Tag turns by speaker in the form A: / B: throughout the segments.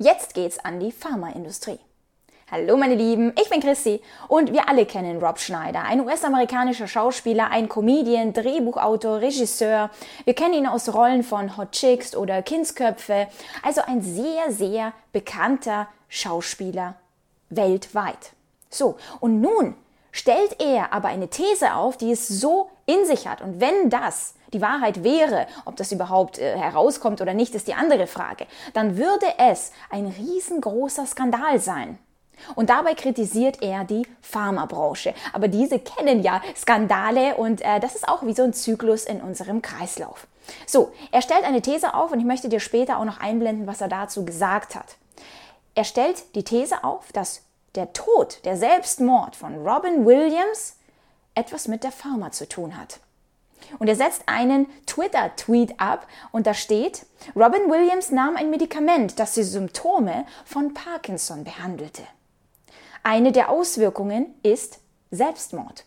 A: Jetzt geht's an die Pharmaindustrie. Hallo meine Lieben, ich bin Chrissy und wir alle kennen Rob Schneider, ein US-amerikanischer Schauspieler, ein Comedian, Drehbuchautor, Regisseur. Wir kennen ihn aus Rollen von Hot Chicks oder Kindsköpfe, also ein sehr, sehr bekannter Schauspieler weltweit. So, und nun stellt er aber eine These auf, die es so in sich hat. Und wenn das die Wahrheit wäre, ob das überhaupt äh, herauskommt oder nicht, ist die andere Frage, dann würde es ein riesengroßer Skandal sein. Und dabei kritisiert er die Pharmabranche. Aber diese kennen ja Skandale und äh, das ist auch wie so ein Zyklus in unserem Kreislauf. So, er stellt eine These auf und ich möchte dir später auch noch einblenden, was er dazu gesagt hat. Er stellt die These auf, dass der Tod, der Selbstmord von Robin Williams etwas mit der Pharma zu tun hat. Und er setzt einen Twitter-Tweet ab und da steht, Robin Williams nahm ein Medikament, das die Symptome von Parkinson behandelte. Eine der Auswirkungen ist Selbstmord.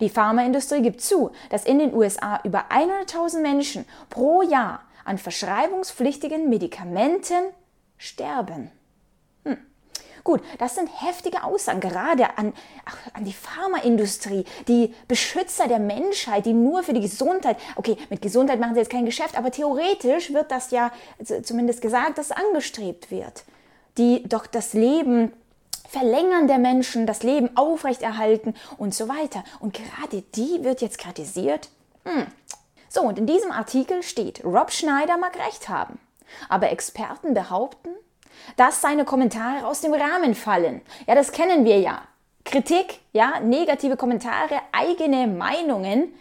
A: Die Pharmaindustrie gibt zu, dass in den USA über 100.000 Menschen pro Jahr an verschreibungspflichtigen Medikamenten sterben. Gut, das sind heftige Aussagen, gerade an, ach, an die Pharmaindustrie, die Beschützer der Menschheit, die nur für die Gesundheit, okay, mit Gesundheit machen sie jetzt kein Geschäft, aber theoretisch wird das ja zumindest gesagt, dass angestrebt wird, die doch das Leben Verlängern der Menschen, das Leben aufrechterhalten und so weiter. Und gerade die wird jetzt kritisiert. Hm. So, und in diesem Artikel steht, Rob Schneider mag recht haben. Aber Experten behaupten, dass seine Kommentare aus dem Rahmen fallen. Ja, das kennen wir ja. Kritik, ja, negative Kommentare, eigene Meinungen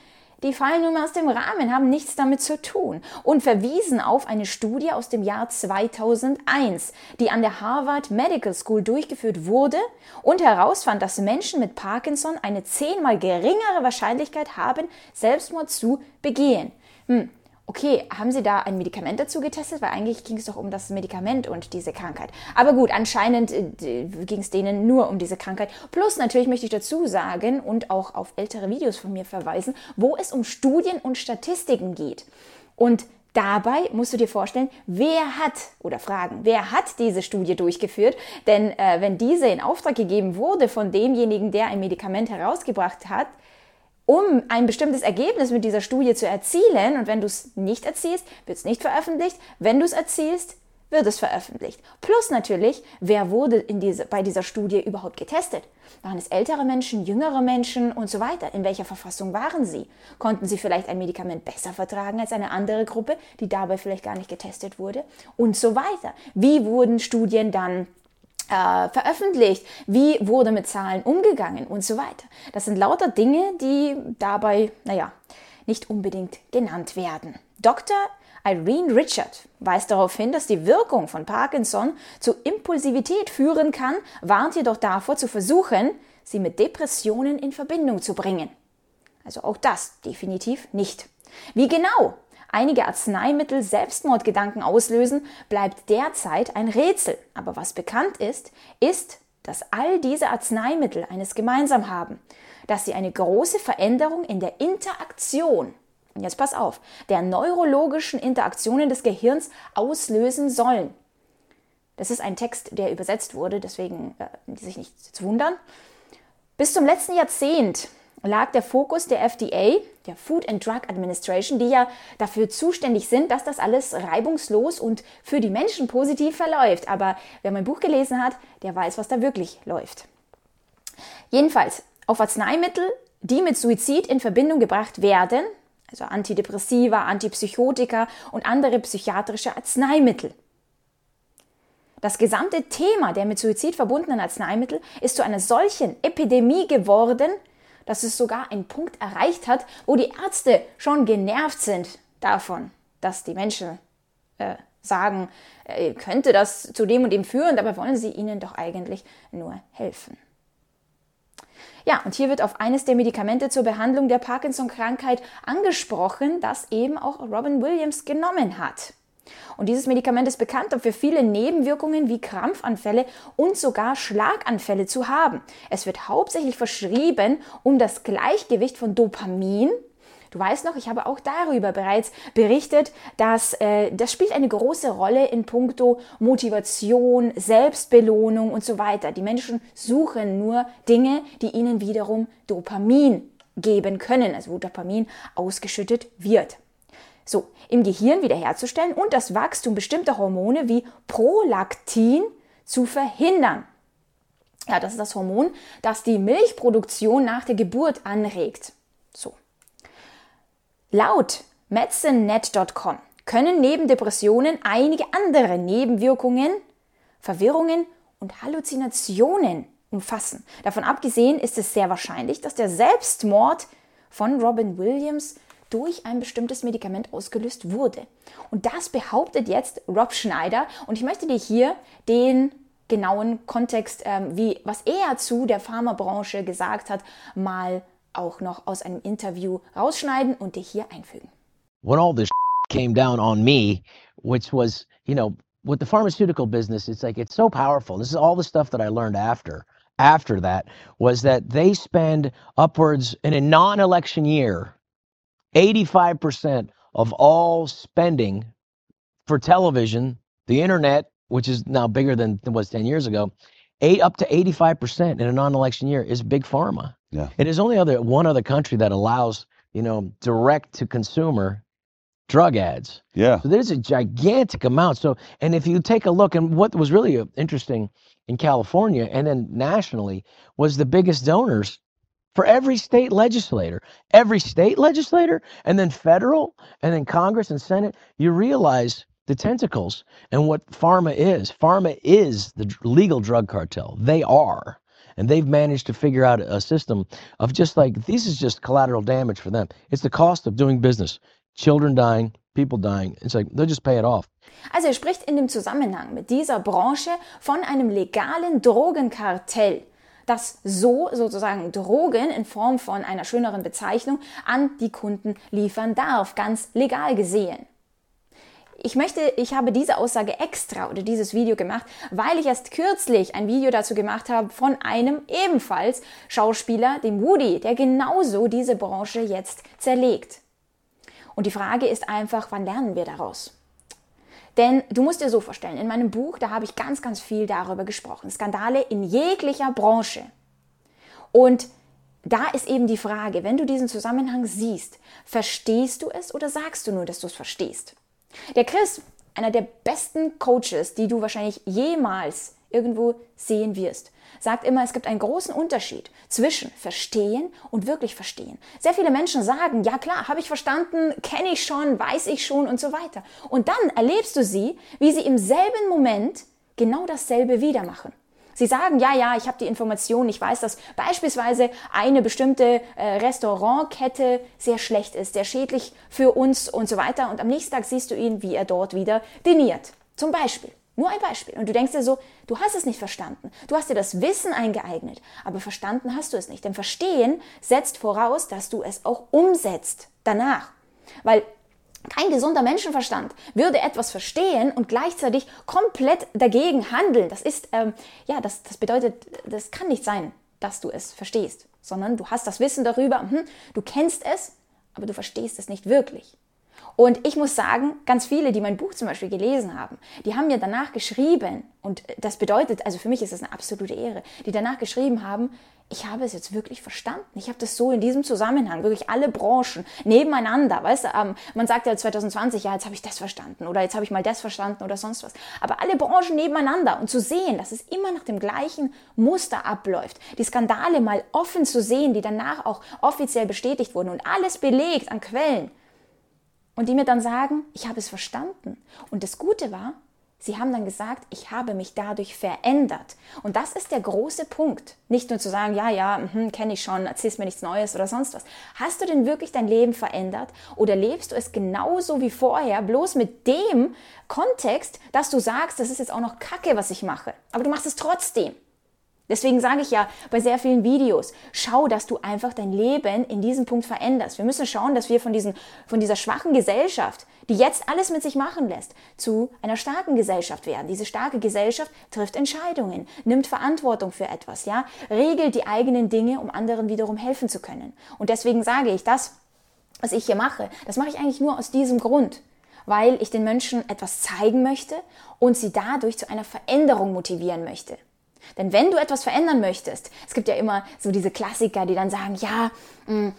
A: die fallen nun mal aus dem Rahmen, haben nichts damit zu tun und verwiesen auf eine Studie aus dem Jahr 2001, die an der Harvard Medical School durchgeführt wurde und herausfand, dass Menschen mit Parkinson eine zehnmal geringere Wahrscheinlichkeit haben, Selbstmord zu begehen. Hm, okay, haben Sie da ein Medikament dazu getestet? Weil eigentlich ging es doch um das Medikament und diese Krankheit. Aber gut, anscheinend äh, ging es denen nur um diese Krankheit. Plus natürlich möchte ich dazu sagen und auch auf ältere Videos von mir verweisen, wo es um Studien und Statistiken geht. Und Dabei musst du dir vorstellen, wer hat oder fragen, wer hat diese Studie durchgeführt? Denn äh, wenn diese in Auftrag gegeben wurde von demjenigen, der ein Medikament herausgebracht hat, um ein bestimmtes Ergebnis mit dieser Studie zu erzielen. Und wenn du es nicht erzielst, wird es nicht veröffentlicht. Wenn du es erzielst, wird es veröffentlicht. Plus natürlich, wer wurde in diese, bei dieser Studie überhaupt getestet? Waren es ältere Menschen, jüngere Menschen und so weiter? In welcher Verfassung waren sie? Konnten sie vielleicht ein Medikament besser vertragen als eine andere Gruppe, die dabei vielleicht gar nicht getestet wurde? Und so weiter. Wie wurden Studien dann äh, veröffentlicht, wie wurde mit Zahlen umgegangen und so weiter. Das sind lauter Dinge, die dabei, naja, nicht unbedingt genannt werden. Dr. Irene Richard weist darauf hin, dass die Wirkung von Parkinson zu Impulsivität führen kann, warnt jedoch davor zu versuchen, sie mit Depressionen in Verbindung zu bringen. Also auch das definitiv nicht. Wie genau einige Arzneimittel Selbstmordgedanken auslösen, bleibt derzeit ein Rätsel. Aber was bekannt ist, ist, dass all diese Arzneimittel eines gemeinsam haben, dass sie eine große Veränderung in der Interaktion, und jetzt pass auf, der neurologischen Interaktionen des Gehirns auslösen sollen. Das ist ein Text, der übersetzt wurde, deswegen äh, sich nicht zu wundern. Bis zum letzten Jahrzehnt lag der Fokus der FDA, der Food and Drug Administration, die ja dafür zuständig sind, dass das alles reibungslos und für die Menschen positiv verläuft. Aber wer mein Buch gelesen hat, der weiß, was da wirklich läuft. Jedenfalls auf Arzneimittel, die mit Suizid in Verbindung gebracht werden, also Antidepressiva, Antipsychotika und andere psychiatrische Arzneimittel. Das gesamte Thema der mit Suizid verbundenen Arzneimittel ist zu einer solchen Epidemie geworden, dass es sogar einen Punkt erreicht hat, wo die Ärzte schon genervt sind davon, dass die Menschen äh, sagen, äh, könnte das zu dem und dem führen, dabei wollen sie ihnen doch eigentlich nur helfen. Ja, und hier wird auf eines der Medikamente zur Behandlung der Parkinson-Krankheit angesprochen, das eben auch Robin Williams genommen hat. Und dieses Medikament ist bekannt dafür viele Nebenwirkungen wie Krampfanfälle und sogar Schlaganfälle zu haben. Es wird hauptsächlich verschrieben, um das Gleichgewicht von Dopamin, Du weißt noch, ich habe auch darüber bereits berichtet, dass äh, das spielt eine große Rolle in puncto Motivation, Selbstbelohnung und so weiter. Die Menschen suchen nur Dinge, die ihnen wiederum Dopamin geben können, also wo Dopamin ausgeschüttet wird. So, im Gehirn wiederherzustellen und das Wachstum bestimmter Hormone wie Prolaktin zu verhindern. Ja, das ist das Hormon, das die Milchproduktion nach der Geburt anregt. So. Laut medicinenet.com können neben Depressionen einige andere Nebenwirkungen, Verwirrungen und Halluzinationen umfassen. Davon abgesehen ist es sehr wahrscheinlich, dass der Selbstmord von Robin Williams durch ein bestimmtes Medikament ausgelöst wurde. Und das behauptet jetzt Rob Schneider. Und ich möchte dir hier den genauen Kontext, ähm, wie was er zu der Pharmabranche gesagt hat, mal auch noch aus einem Interview rausschneiden und dir hier einfügen.
B: When all this came down on me, which was, you know, with the pharmaceutical business, it's like it's so powerful. This is all the stuff that I learned after. After that was that they spend upwards in a non-election year 85% of all spending for television, the internet, which is now bigger than it was 10 years ago, eight up to 85% in a non-election year is big pharma.
C: Yeah.
B: It is only other one other country that allows, you know, direct to consumer drug ads.
C: Yeah.
B: So there's a gigantic amount. So, and if you take a look, and what was really uh, interesting in California and then nationally was the biggest donors for every state legislator, every state legislator, and then federal, and then Congress and Senate, you realize the tentacles and what pharma is. Pharma is the legal drug cartel. They are. And they've managed to figure out a system of just like, this is just collateral damage for them. It's the cost of doing business. Children dying, people dying. It's like, they'll just pay it off.
A: Also er spricht in dem Zusammenhang mit dieser Branche von einem legalen Drogenkartell. Das so sozusagen Drogen in Form von einer schöneren Bezeichnung an die Kunden liefern darf, ganz legal gesehen. Ich möchte, ich habe diese Aussage extra oder dieses Video gemacht, weil ich erst kürzlich ein Video dazu gemacht habe von einem ebenfalls Schauspieler, dem Woody, der genauso diese Branche jetzt zerlegt. Und die Frage ist einfach, wann lernen wir daraus? Denn du musst dir so vorstellen, in meinem Buch, da habe ich ganz, ganz viel darüber gesprochen. Skandale in jeglicher Branche. Und da ist eben die Frage, wenn du diesen Zusammenhang siehst, verstehst du es oder sagst du nur, dass du es verstehst? Der Chris, einer der besten Coaches, die du wahrscheinlich jemals irgendwo sehen wirst, sagt immer, es gibt einen großen Unterschied zwischen verstehen und wirklich verstehen. Sehr viele Menschen sagen, ja klar, habe ich verstanden, kenne ich schon, weiß ich schon und so weiter. Und dann erlebst du sie, wie sie im selben Moment genau dasselbe wieder machen. Sie sagen, ja, ja, ich habe die Information, ich weiß, dass beispielsweise eine bestimmte äh, Restaurantkette sehr schlecht ist, sehr schädlich für uns und so weiter. Und am nächsten Tag siehst du ihn, wie er dort wieder diniert. Zum Beispiel. Nur ein Beispiel. Und du denkst dir so, du hast es nicht verstanden. Du hast dir das Wissen eingeeignet, aber verstanden hast du es nicht. Denn Verstehen setzt voraus, dass du es auch umsetzt danach. Weil kein gesunder Menschenverstand würde etwas verstehen und gleichzeitig komplett dagegen handeln. Das ist, ähm, ja, das, das bedeutet, das kann nicht sein, dass du es verstehst, sondern du hast das Wissen darüber, hm, du kennst es, aber du verstehst es nicht wirklich. Und ich muss sagen, ganz viele, die mein Buch zum Beispiel gelesen haben, die haben mir danach geschrieben, und das bedeutet, also für mich ist das eine absolute Ehre, die danach geschrieben haben, ich habe es jetzt wirklich verstanden. Ich habe das so in diesem Zusammenhang, wirklich alle Branchen nebeneinander. Weißt du, ähm, man sagt ja 2020, ja, jetzt habe ich das verstanden oder jetzt habe ich mal das verstanden oder sonst was. Aber alle Branchen nebeneinander und zu sehen, dass es immer nach dem gleichen Muster abläuft, die Skandale mal offen zu sehen, die danach auch offiziell bestätigt wurden und alles belegt an Quellen, und die mir dann sagen, ich habe es verstanden. Und das Gute war, sie haben dann gesagt, ich habe mich dadurch verändert. Und das ist der große Punkt. Nicht nur zu sagen, ja, ja, hm, kenne ich schon, erzählst mir nichts Neues oder sonst was. Hast du denn wirklich dein Leben verändert oder lebst du es genauso wie vorher, bloß mit dem Kontext, dass du sagst, das ist jetzt auch noch Kacke, was ich mache. Aber du machst es trotzdem. Deswegen sage ich ja bei sehr vielen Videos, schau, dass du einfach dein Leben in diesem Punkt veränderst. Wir müssen schauen, dass wir von, diesen, von dieser schwachen Gesellschaft, die jetzt alles mit sich machen lässt, zu einer starken Gesellschaft werden. Diese starke Gesellschaft trifft Entscheidungen, nimmt Verantwortung für etwas, ja, regelt die eigenen Dinge, um anderen wiederum helfen zu können. Und deswegen sage ich, das was ich hier mache, das mache ich eigentlich nur aus diesem Grund, weil ich den Menschen etwas zeigen möchte und sie dadurch zu einer Veränderung motivieren möchte. Denn wenn du etwas verändern möchtest, es gibt ja immer so diese Klassiker, die dann sagen, ja, mm,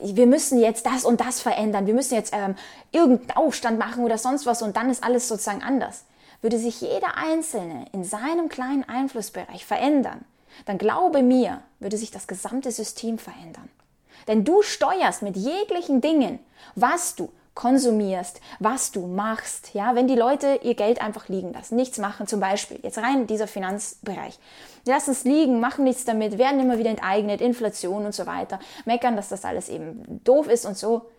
A: wir müssen jetzt das und das verändern, wir müssen jetzt ähm, irgendeinen Aufstand machen oder sonst was und dann ist alles sozusagen anders. Würde sich jeder Einzelne in seinem kleinen Einflussbereich verändern, dann glaube mir, würde sich das gesamte System verändern. Denn du steuerst mit jeglichen Dingen, was du konsumierst, was du machst, ja, wenn die Leute ihr Geld einfach liegen lassen, nichts machen, zum Beispiel, jetzt rein dieser Finanzbereich, die lassen es liegen, machen nichts damit, werden immer wieder enteignet, Inflation und so weiter, meckern, dass das alles eben doof ist und so.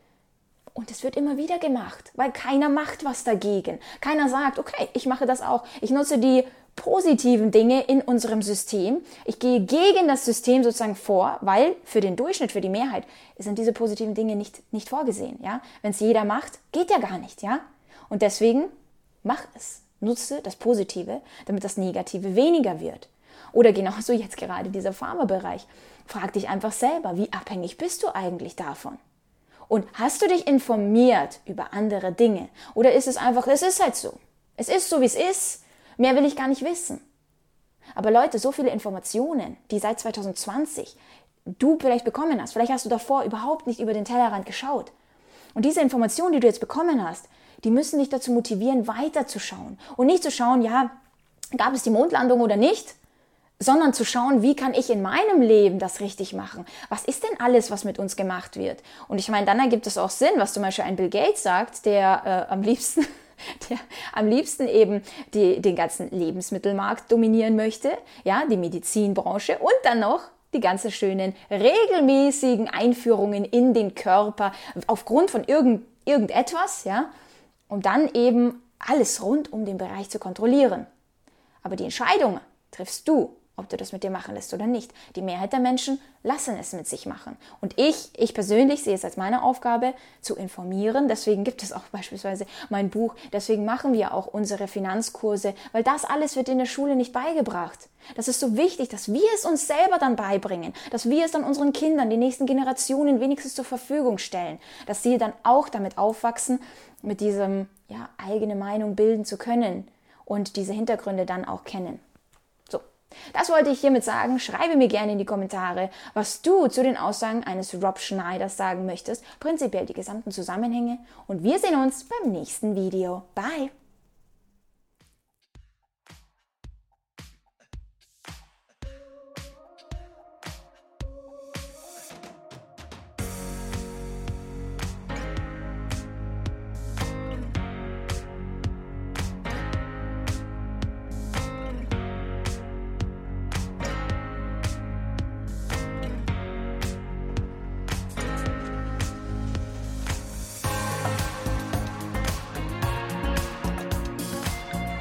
A: Und es wird immer wieder gemacht, weil keiner macht was dagegen. Keiner sagt, okay, ich mache das auch. Ich nutze die positiven Dinge in unserem System. Ich gehe gegen das System sozusagen vor, weil für den Durchschnitt, für die Mehrheit sind diese positiven Dinge nicht, nicht vorgesehen. Ja? Wenn es jeder macht, geht ja gar nicht. Ja? Und deswegen mach es. Nutze das Positive, damit das Negative weniger wird. Oder genauso jetzt gerade dieser Pharmabereich. Frag dich einfach selber, wie abhängig bist du eigentlich davon? Und hast du dich informiert über andere Dinge? Oder ist es einfach, es ist halt so. Es ist so, wie es ist. Mehr will ich gar nicht wissen. Aber Leute, so viele Informationen, die seit 2020 du vielleicht bekommen hast, vielleicht hast du davor überhaupt nicht über den Tellerrand geschaut. Und diese Informationen, die du jetzt bekommen hast, die müssen dich dazu motivieren, weiterzuschauen. Und nicht zu schauen, ja, gab es die Mondlandung oder nicht, sondern zu schauen, wie kann ich in meinem Leben das richtig machen? Was ist denn alles, was mit uns gemacht wird? Und ich meine, dann ergibt es auch Sinn, was zum Beispiel ein Bill Gates sagt, der äh, am liebsten der am liebsten eben die, den ganzen Lebensmittelmarkt dominieren möchte, ja, die Medizinbranche und dann noch die ganzen schönen regelmäßigen Einführungen in den Körper aufgrund von irgend, irgendetwas, ja, um dann eben alles rund um den Bereich zu kontrollieren. Aber die Entscheidung triffst du ob du das mit dir machen lässt oder nicht. Die Mehrheit der Menschen lassen es mit sich machen. Und ich, ich persönlich sehe es als meine Aufgabe, zu informieren. Deswegen gibt es auch beispielsweise mein Buch. Deswegen machen wir auch unsere Finanzkurse, weil das alles wird in der Schule nicht beigebracht. Das ist so wichtig, dass wir es uns selber dann beibringen, dass wir es dann unseren Kindern, die nächsten Generationen wenigstens zur Verfügung stellen, dass sie dann auch damit aufwachsen, mit diesem, ja, eigene Meinung bilden zu können und diese Hintergründe dann auch kennen. Das wollte ich hiermit sagen. Schreibe mir gerne in die Kommentare, was du zu den Aussagen eines Rob Schneiders sagen möchtest, prinzipiell die gesamten Zusammenhänge. Und wir sehen uns beim nächsten Video. Bye!